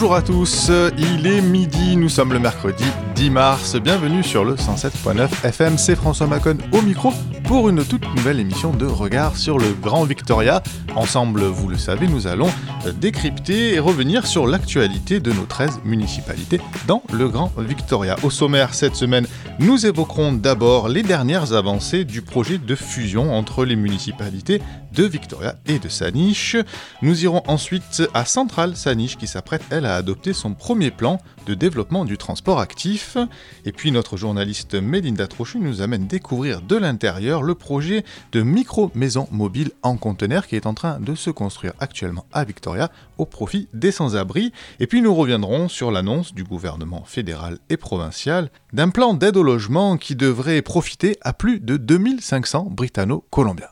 Bonjour à tous, il est midi, nous sommes le mercredi 10 mars, bienvenue sur le 107.9 FM, c'est François Macon au micro pour une toute nouvelle émission de Regard sur le Grand Victoria. Ensemble, vous le savez, nous allons décrypter et revenir sur l'actualité de nos 13 municipalités dans le Grand Victoria. Au sommaire cette semaine, nous évoquerons d'abord les dernières avancées du projet de fusion entre les municipalités de Victoria et de Saniche. Nous irons ensuite à Centrale Saniche qui s'apprête, elle, à adopter son premier plan de développement du transport actif. Et puis notre journaliste Mélinda Trochu nous amène découvrir de l'intérieur le projet de micro-maison mobile en conteneur qui est en train de se construire actuellement à Victoria au profit des sans-abri. Et puis nous reviendrons sur l'annonce du gouvernement fédéral et provincial d'un plan d'aide au logement qui devrait profiter à plus de 2500 Britanno-Colombiens.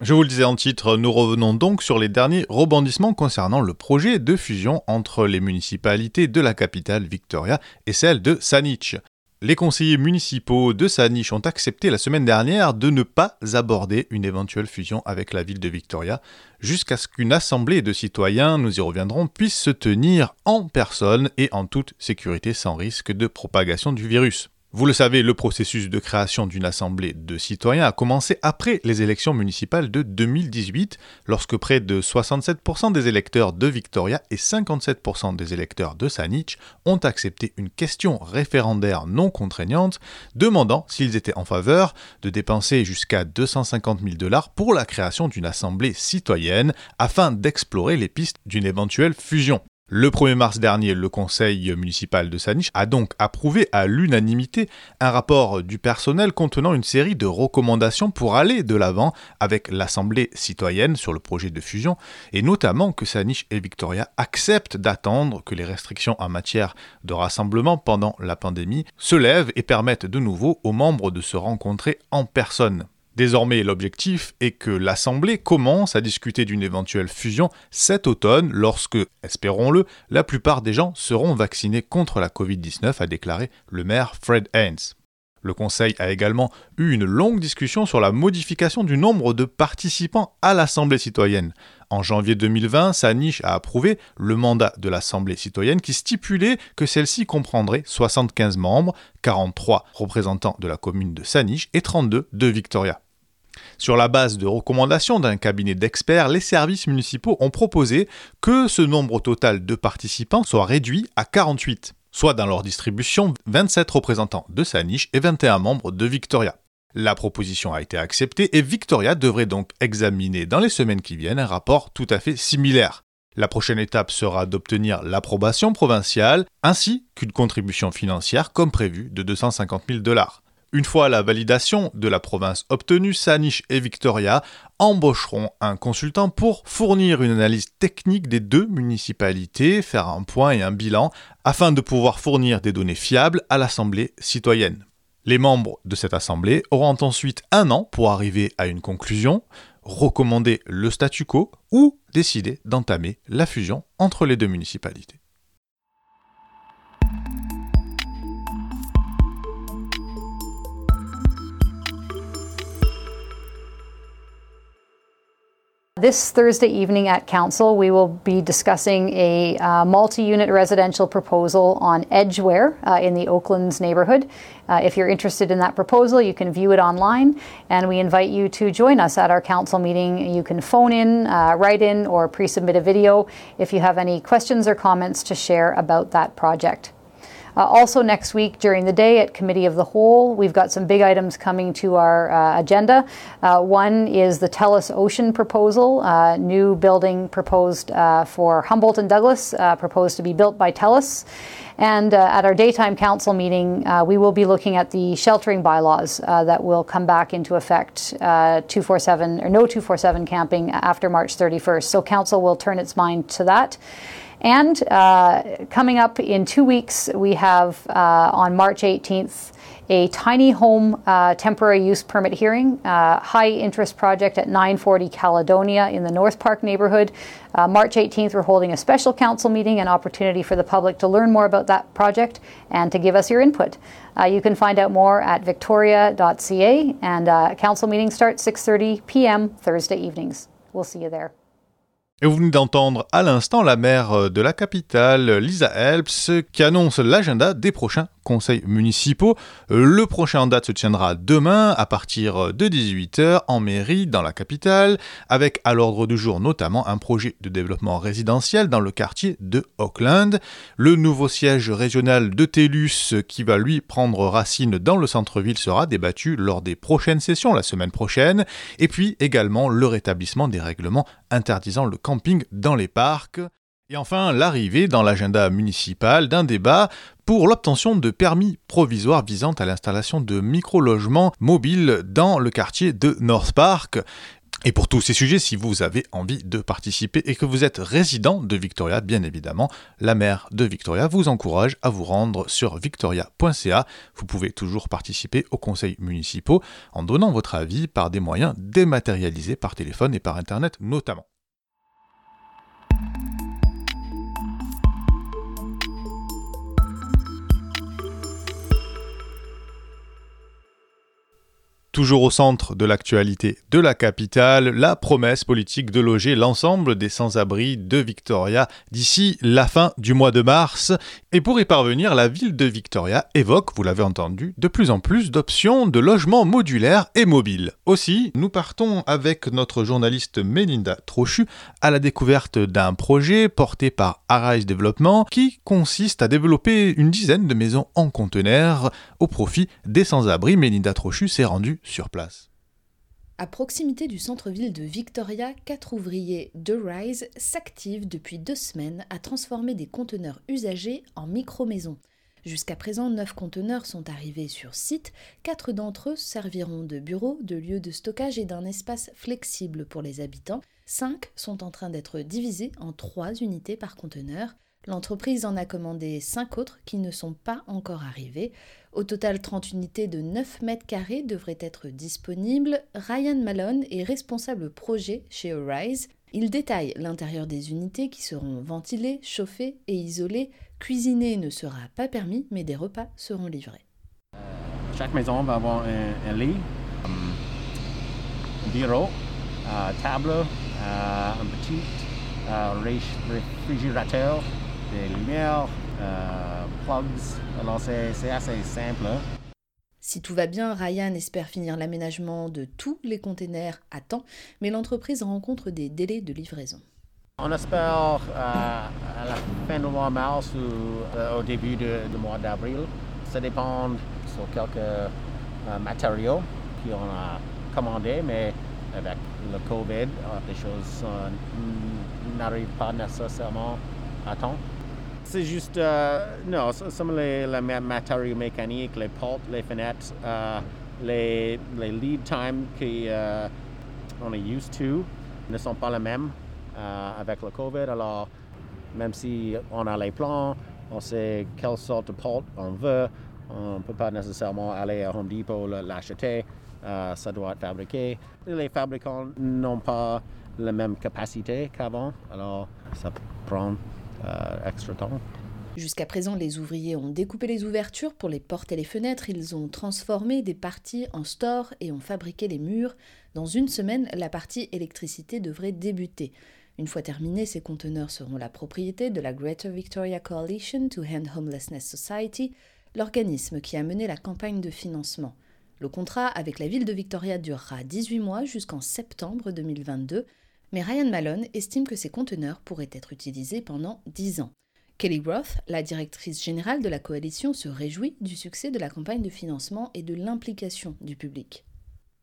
Je vous le disais en titre, nous revenons donc sur les derniers rebondissements concernant le projet de fusion entre les municipalités de la capitale Victoria et celle de Saanich. Les conseillers municipaux de Saanich ont accepté la semaine dernière de ne pas aborder une éventuelle fusion avec la ville de Victoria jusqu'à ce qu'une assemblée de citoyens, nous y reviendrons, puisse se tenir en personne et en toute sécurité sans risque de propagation du virus. Vous le savez, le processus de création d'une assemblée de citoyens a commencé après les élections municipales de 2018, lorsque près de 67% des électeurs de Victoria et 57% des électeurs de Saanich ont accepté une question référendaire non contraignante demandant s'ils étaient en faveur de dépenser jusqu'à 250 000 dollars pour la création d'une assemblée citoyenne afin d'explorer les pistes d'une éventuelle fusion. Le 1er mars dernier, le conseil municipal de Saniche a donc approuvé à l'unanimité un rapport du personnel contenant une série de recommandations pour aller de l'avant avec l'Assemblée citoyenne sur le projet de fusion, et notamment que Saniche et Victoria acceptent d'attendre que les restrictions en matière de rassemblement pendant la pandémie se lèvent et permettent de nouveau aux membres de se rencontrer en personne. Désormais, l'objectif est que l'Assemblée commence à discuter d'une éventuelle fusion cet automne lorsque, espérons-le, la plupart des gens seront vaccinés contre la Covid-19, a déclaré le maire Fred Haynes. Le Conseil a également eu une longue discussion sur la modification du nombre de participants à l'Assemblée citoyenne. En janvier 2020, Saniche a approuvé le mandat de l'Assemblée citoyenne qui stipulait que celle-ci comprendrait 75 membres, 43 représentants de la commune de Saniche et 32 de Victoria. Sur la base de recommandations d'un cabinet d'experts, les services municipaux ont proposé que ce nombre total de participants soit réduit à 48, soit dans leur distribution 27 représentants de Saniche et 21 membres de Victoria. La proposition a été acceptée et Victoria devrait donc examiner dans les semaines qui viennent un rapport tout à fait similaire. La prochaine étape sera d'obtenir l'approbation provinciale ainsi qu'une contribution financière comme prévu de 250 000 dollars. Une fois la validation de la province obtenue, Saniche et Victoria embaucheront un consultant pour fournir une analyse technique des deux municipalités, faire un point et un bilan, afin de pouvoir fournir des données fiables à l'Assemblée citoyenne. Les membres de cette Assemblée auront ensuite un an pour arriver à une conclusion, recommander le statu quo ou décider d'entamer la fusion entre les deux municipalités. This Thursday evening at Council, we will be discussing a uh, multi unit residential proposal on Edgeware uh, in the Oaklands neighborhood. Uh, if you're interested in that proposal, you can view it online, and we invite you to join us at our council meeting. You can phone in, uh, write in, or pre submit a video if you have any questions or comments to share about that project. Uh, also, next week during the day at Committee of the Whole, we've got some big items coming to our uh, agenda. Uh, one is the TELUS Ocean proposal, uh, new building proposed uh, for Humboldt and Douglas, uh, proposed to be built by TELUS. And at our daytime council meeting, we will be looking at the sheltering bylaws that will come back into effect 247 or no 247 camping after March 31st. So, council will turn its mind to that. And uh, coming up in two weeks, we have uh, on March 18th a tiny home uh, temporary use permit hearing, uh, high interest project at 940 Caledonia in the North Park neighborhood. Uh, March 18th, we're holding a special council meeting, an opportunity for the public to learn more about that project and to give us your input. Uh, you can find out more at victoria.ca, and council meeting starts 6:30 p.m. Thursday evenings. We'll see you there. Et vous venez d'entendre à l'instant la maire de la capitale, Lisa Helps, qui annonce l'agenda des prochains conseils municipaux. Le prochain en date se tiendra demain à partir de 18h en mairie dans la capitale, avec à l'ordre du jour notamment un projet de développement résidentiel dans le quartier de Auckland, le nouveau siège régional de TELUS qui va lui prendre racine dans le centre-ville sera débattu lors des prochaines sessions la semaine prochaine, et puis également le rétablissement des règlements interdisant le camping dans les parcs. Et enfin, l'arrivée dans l'agenda municipal d'un débat pour l'obtention de permis provisoires visant à l'installation de micro-logements mobiles dans le quartier de North Park. Et pour tous ces sujets, si vous avez envie de participer et que vous êtes résident de Victoria, bien évidemment, la maire de Victoria vous encourage à vous rendre sur victoria.ca. Vous pouvez toujours participer aux conseils municipaux en donnant votre avis par des moyens dématérialisés par téléphone et par Internet notamment. Toujours au centre de l'actualité de la capitale, la promesse politique de loger l'ensemble des sans-abri de Victoria d'ici la fin du mois de mars. Et pour y parvenir, la ville de Victoria évoque, vous l'avez entendu, de plus en plus d'options de logements modulaires et mobiles. Aussi, nous partons avec notre journaliste Melinda Trochu à la découverte d'un projet porté par Arise Development qui consiste à développer une dizaine de maisons en conteneurs au profit des sans-abri. Melinda Trochu s'est rendue sur place. À proximité du centre-ville de Victoria, quatre ouvriers de Rise s'activent depuis deux semaines à transformer des conteneurs usagés en micro-maisons. Jusqu'à présent, neuf conteneurs sont arrivés sur site. Quatre d'entre eux serviront de bureau, de lieu de stockage et d'un espace flexible pour les habitants. Cinq sont en train d'être divisés en trois unités par conteneur. L'entreprise en a commandé 5 autres qui ne sont pas encore arrivées. Au total, 30 unités de 9 mètres carrés devraient être disponibles. Ryan Malone est responsable projet chez Arise. Il détaille l'intérieur des unités qui seront ventilées, chauffées et isolées. Cuisiner ne sera pas permis, mais des repas seront livrés. chaque maison va avoir un, lit, un bureau, table, un petit réfrigérateur des lumières, euh, plugs. Alors c'est assez simple. Si tout va bien, Ryan espère finir l'aménagement de tous les containers à temps, mais l'entreprise rencontre des délais de livraison. On espère euh, à la fin du mois de mars ou euh, au début du mois d'avril. Ça dépend sur quelques matériaux qu'on a commandés, mais avec le COVID, les choses n'arrivent pas nécessairement à temps. C'est juste, euh, non, some les, les matériaux mécaniques, les portes, les fenêtres, euh, les, les lead times qu'on euh, est used to ne sont pas les mêmes avec le COVID. Alors, même si on a les plans, on sait quelle sorte de porte on veut, on ne peut pas nécessairement aller à Home Depot l'acheter. ça doit être fabriqué. Les fabricants n'ont pas la même capacité qu'avant, alors ça prend extra temps. Jusqu'à présent, les ouvriers ont découpé les ouvertures pour les portes et les fenêtres, ils ont transformé des parties en stores et ont fabriqué les murs. Dans une semaine, la partie électricité devrait débuter. Une fois terminée, ces conteneurs seront la propriété de la Greater Victoria Coalition to End Homelessness Society, l'organisme qui a mené la campagne de financement. Le contrat avec la ville de Victoria durera 18 mois jusqu'en septembre 2022, mais Ryan Malone estime que ces conteneurs pourraient être utilisés pendant 10 ans. Kelly Roth, la directrice générale de la coalition, se réjouit du succès de la campagne de financement et de l'implication du public.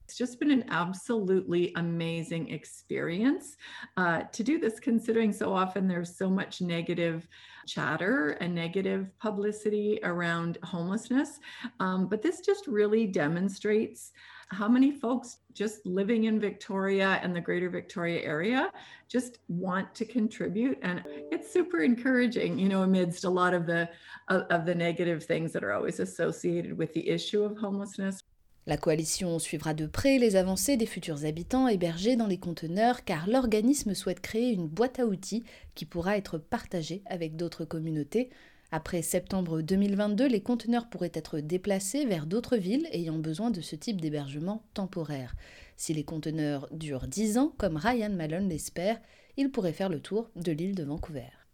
It's just been an absolutely amazing experience uh, to do this, considering so often there's so much negative chatter and negative publicity around homelessness. Um, but this just really demonstrates how many folks just living in Victoria and the greater Victoria area just want to contribute? And it's super encouraging you know amidst a lot of the of, of the negative things that are always associated with the issue of homelessness La coalition suivra de près les avancées des futurs habitants hébergés dans les conteneurs car l'organisme souhaite créer une boîte à outils qui pourra être partagée avec d'autres communautés. Après septembre 2022, les conteneurs pourraient être déplacés vers d'autres villes ayant besoin de ce type d'hébergement temporaire. Si les conteneurs durent 10 ans, comme Ryan Malone l'espère, ils pourraient faire le tour de l'île de Vancouver.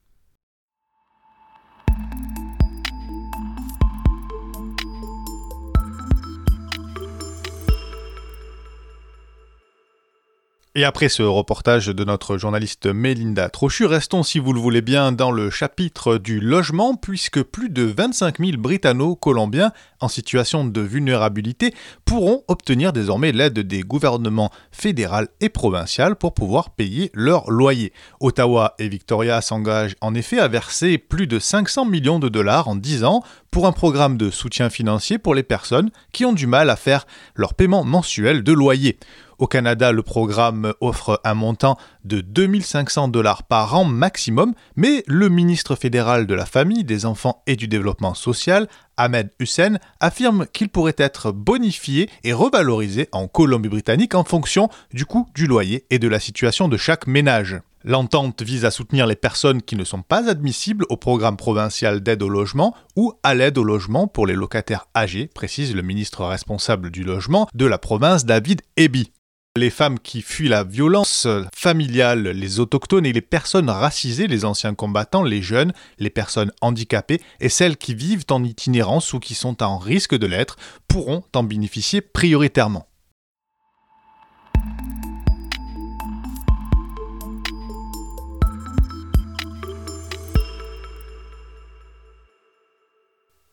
Et après ce reportage de notre journaliste Mélinda Trochu, restons si vous le voulez bien dans le chapitre du logement, puisque plus de 25 000 Britanno-Colombiens en situation de vulnérabilité pourront obtenir désormais l'aide des gouvernements fédéral et provincial pour pouvoir payer leur loyer. Ottawa et Victoria s'engagent en effet à verser plus de 500 millions de dollars en 10 ans pour un programme de soutien financier pour les personnes qui ont du mal à faire leur paiement mensuel de loyer. Au Canada, le programme offre un montant de 2500 dollars par an maximum, mais le ministre fédéral de la Famille, des Enfants et du Développement social, Ahmed Hussein, affirme qu'il pourrait être bonifié et revalorisé en Colombie-Britannique en fonction du coût du loyer et de la situation de chaque ménage. L'entente vise à soutenir les personnes qui ne sont pas admissibles au programme provincial d'aide au logement ou à l'aide au logement pour les locataires âgés, précise le ministre responsable du logement de la province David Eby. Les femmes qui fuient la violence familiale, les autochtones et les personnes racisées, les anciens combattants, les jeunes, les personnes handicapées et celles qui vivent en itinérance ou qui sont en risque de l'être pourront en bénéficier prioritairement.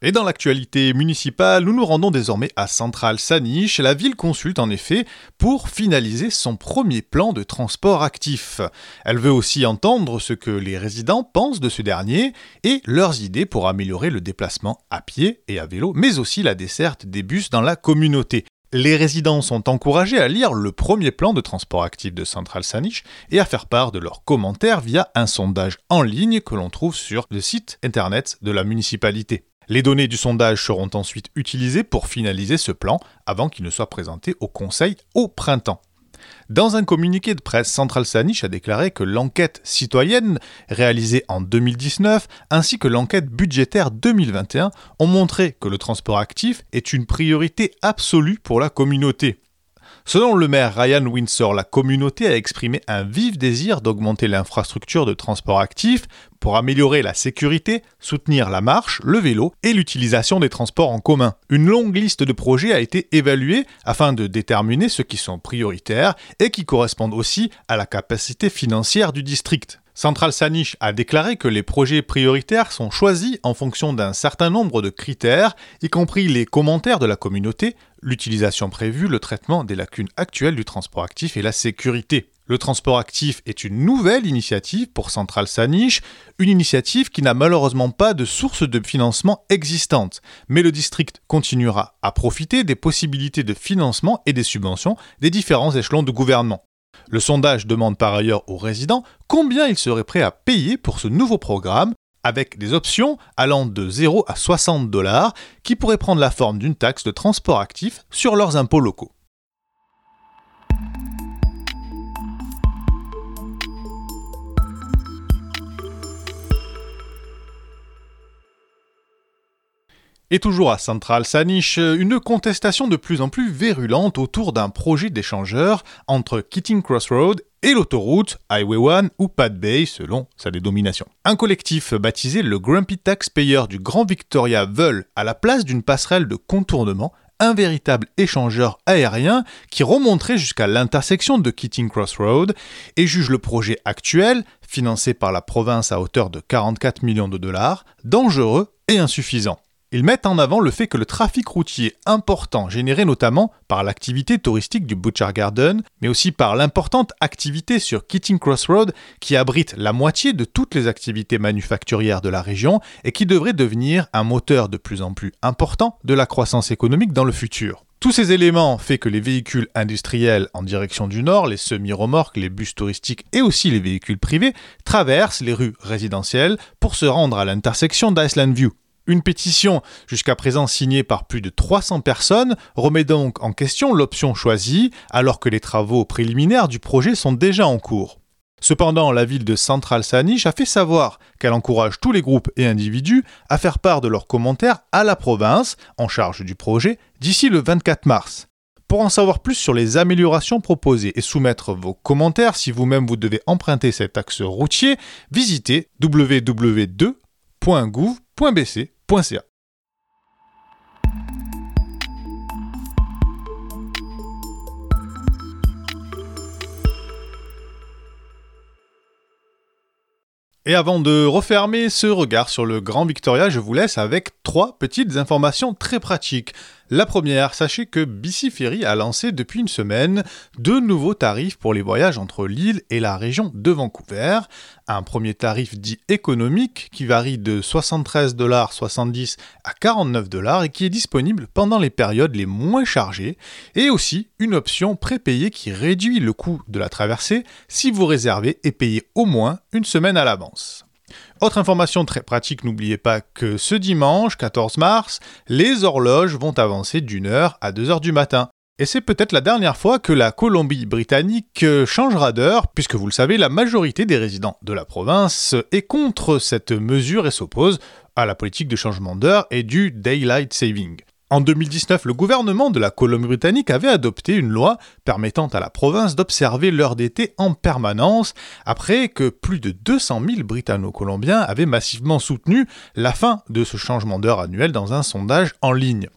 Et dans l'actualité municipale, nous nous rendons désormais à Central Saniche. La ville consulte en effet pour finaliser son premier plan de transport actif. Elle veut aussi entendre ce que les résidents pensent de ce dernier et leurs idées pour améliorer le déplacement à pied et à vélo, mais aussi la desserte des bus dans la communauté. Les résidents sont encouragés à lire le premier plan de transport actif de Central Saniche et à faire part de leurs commentaires via un sondage en ligne que l'on trouve sur le site internet de la municipalité. Les données du sondage seront ensuite utilisées pour finaliser ce plan avant qu'il ne soit présenté au Conseil au printemps. Dans un communiqué de presse, Central Saniche a déclaré que l'enquête citoyenne réalisée en 2019 ainsi que l'enquête budgétaire 2021 ont montré que le transport actif est une priorité absolue pour la communauté. Selon le maire Ryan Windsor, la communauté a exprimé un vif désir d'augmenter l'infrastructure de transport actif pour améliorer la sécurité, soutenir la marche, le vélo et l'utilisation des transports en commun. Une longue liste de projets a été évaluée afin de déterminer ceux qui sont prioritaires et qui correspondent aussi à la capacité financière du district. Central Saniche a déclaré que les projets prioritaires sont choisis en fonction d'un certain nombre de critères, y compris les commentaires de la communauté, l'utilisation prévue, le traitement des lacunes actuelles du transport actif et la sécurité. Le transport actif est une nouvelle initiative pour Central Saniche, une initiative qui n'a malheureusement pas de source de financement existante, mais le district continuera à profiter des possibilités de financement et des subventions des différents échelons de gouvernement. Le sondage demande par ailleurs aux résidents combien ils seraient prêts à payer pour ce nouveau programme, avec des options allant de 0 à 60 dollars qui pourraient prendre la forme d'une taxe de transport actif sur leurs impôts locaux. Et toujours à Central Sanish, une contestation de plus en plus virulente autour d'un projet d'échangeur entre Keating Crossroad et l'autoroute Highway 1 ou Pad Bay selon sa dénomination. Un collectif baptisé le Grumpy Taxpayer du Grand Victoria veulent, à la place d'une passerelle de contournement, un véritable échangeur aérien qui remonterait jusqu'à l'intersection de Keating Crossroad et juge le projet actuel, financé par la province à hauteur de 44 millions de dollars, dangereux et insuffisant. Ils mettent en avant le fait que le trafic routier important, généré notamment par l'activité touristique du Butcher Garden, mais aussi par l'importante activité sur Keating Crossroad qui abrite la moitié de toutes les activités manufacturières de la région et qui devrait devenir un moteur de plus en plus important de la croissance économique dans le futur. Tous ces éléments font que les véhicules industriels en direction du nord, les semi-remorques, les bus touristiques et aussi les véhicules privés traversent les rues résidentielles pour se rendre à l'intersection d'Iceland View. Une pétition jusqu'à présent signée par plus de 300 personnes remet donc en question l'option choisie alors que les travaux préliminaires du projet sont déjà en cours. Cependant, la ville de Central Saanich a fait savoir qu'elle encourage tous les groupes et individus à faire part de leurs commentaires à la province en charge du projet d'ici le 24 mars. Pour en savoir plus sur les améliorations proposées et soumettre vos commentaires si vous-même vous devez emprunter cet axe routier, visitez www.gouv.bc et avant de refermer ce regard sur le Grand Victoria, je vous laisse avec trois petites informations très pratiques. La première, sachez que BC Ferry a lancé depuis une semaine deux nouveaux tarifs pour les voyages entre l'île et la région de Vancouver. Un premier tarif dit économique qui varie de 73,70$ à 49$ et qui est disponible pendant les périodes les moins chargées, et aussi une option prépayée qui réduit le coût de la traversée si vous réservez et payez au moins une semaine à l'avance. Autre information très pratique, n'oubliez pas que ce dimanche 14 mars, les horloges vont avancer d'une heure à deux heures du matin. Et c'est peut-être la dernière fois que la Colombie-Britannique changera d'heure, puisque vous le savez, la majorité des résidents de la province est contre cette mesure et s'oppose à la politique de changement d'heure et du Daylight Saving. En 2019, le gouvernement de la Colombie-Britannique avait adopté une loi permettant à la province d'observer l'heure d'été en permanence, après que plus de 200 000 Britanno-Colombiens avaient massivement soutenu la fin de ce changement d'heure annuel dans un sondage en ligne.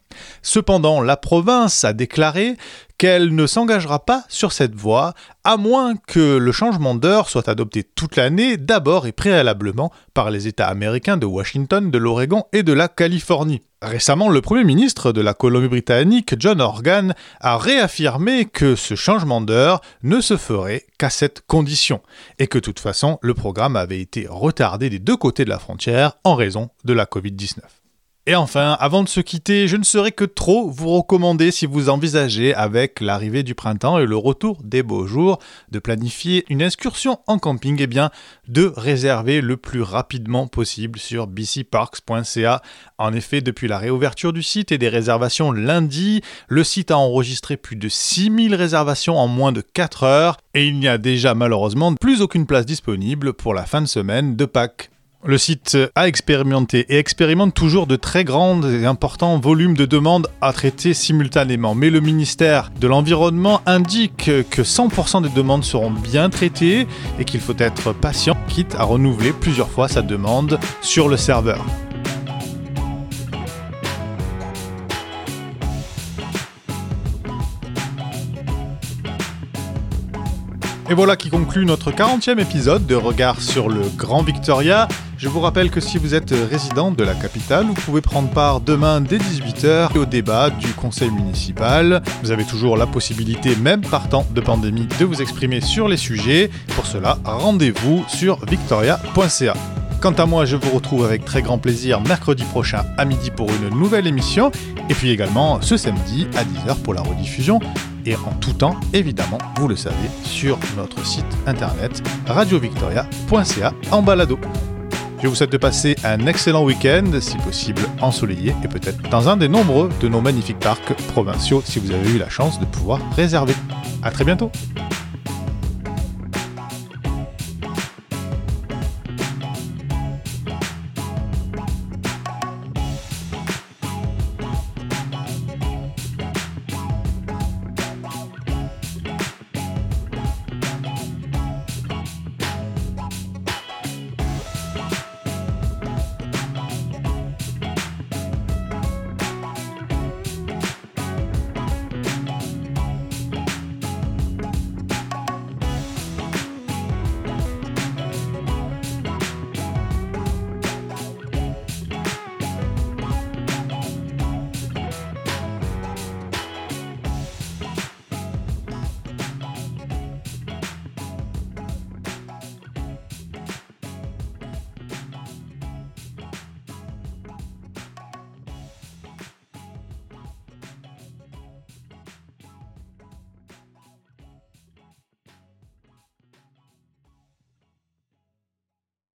Cependant, la province a déclaré qu'elle ne s'engagera pas sur cette voie, à moins que le changement d'heure soit adopté toute l'année, d'abord et préalablement par les États américains de Washington, de l'Oregon et de la Californie. Récemment, le Premier ministre de la Colombie-Britannique, John Organ, a réaffirmé que ce changement d'heure ne se ferait qu'à cette condition, et que de toute façon, le programme avait été retardé des deux côtés de la frontière en raison de la Covid-19. Et enfin, avant de se quitter, je ne saurais que trop vous recommander, si vous envisagez, avec l'arrivée du printemps et le retour des beaux jours, de planifier une excursion en camping, et eh bien, de réserver le plus rapidement possible sur bcparks.ca. En effet, depuis la réouverture du site et des réservations lundi, le site a enregistré plus de 6000 réservations en moins de 4 heures, et il n'y a déjà malheureusement plus aucune place disponible pour la fin de semaine de Pâques. Le site a expérimenté et expérimente toujours de très grands et importants volumes de demandes à traiter simultanément. Mais le ministère de l'Environnement indique que 100% des demandes seront bien traitées et qu'il faut être patient, quitte à renouveler plusieurs fois sa demande sur le serveur. Et voilà qui conclut notre 40e épisode de Regard sur le Grand Victoria. Je vous rappelle que si vous êtes résident de la capitale, vous pouvez prendre part demain dès 18h au débat du conseil municipal. Vous avez toujours la possibilité, même par temps de pandémie, de vous exprimer sur les sujets. Pour cela, rendez-vous sur victoria.ca. Quant à moi, je vous retrouve avec très grand plaisir mercredi prochain à midi pour une nouvelle émission, et puis également ce samedi à 10h pour la rediffusion, et en tout temps, évidemment, vous le savez, sur notre site internet radiovictoria.ca en balado. Je vous souhaite de passer un excellent week-end, si possible ensoleillé, et peut-être dans un des nombreux de nos magnifiques parcs provinciaux si vous avez eu la chance de pouvoir réserver. A très bientôt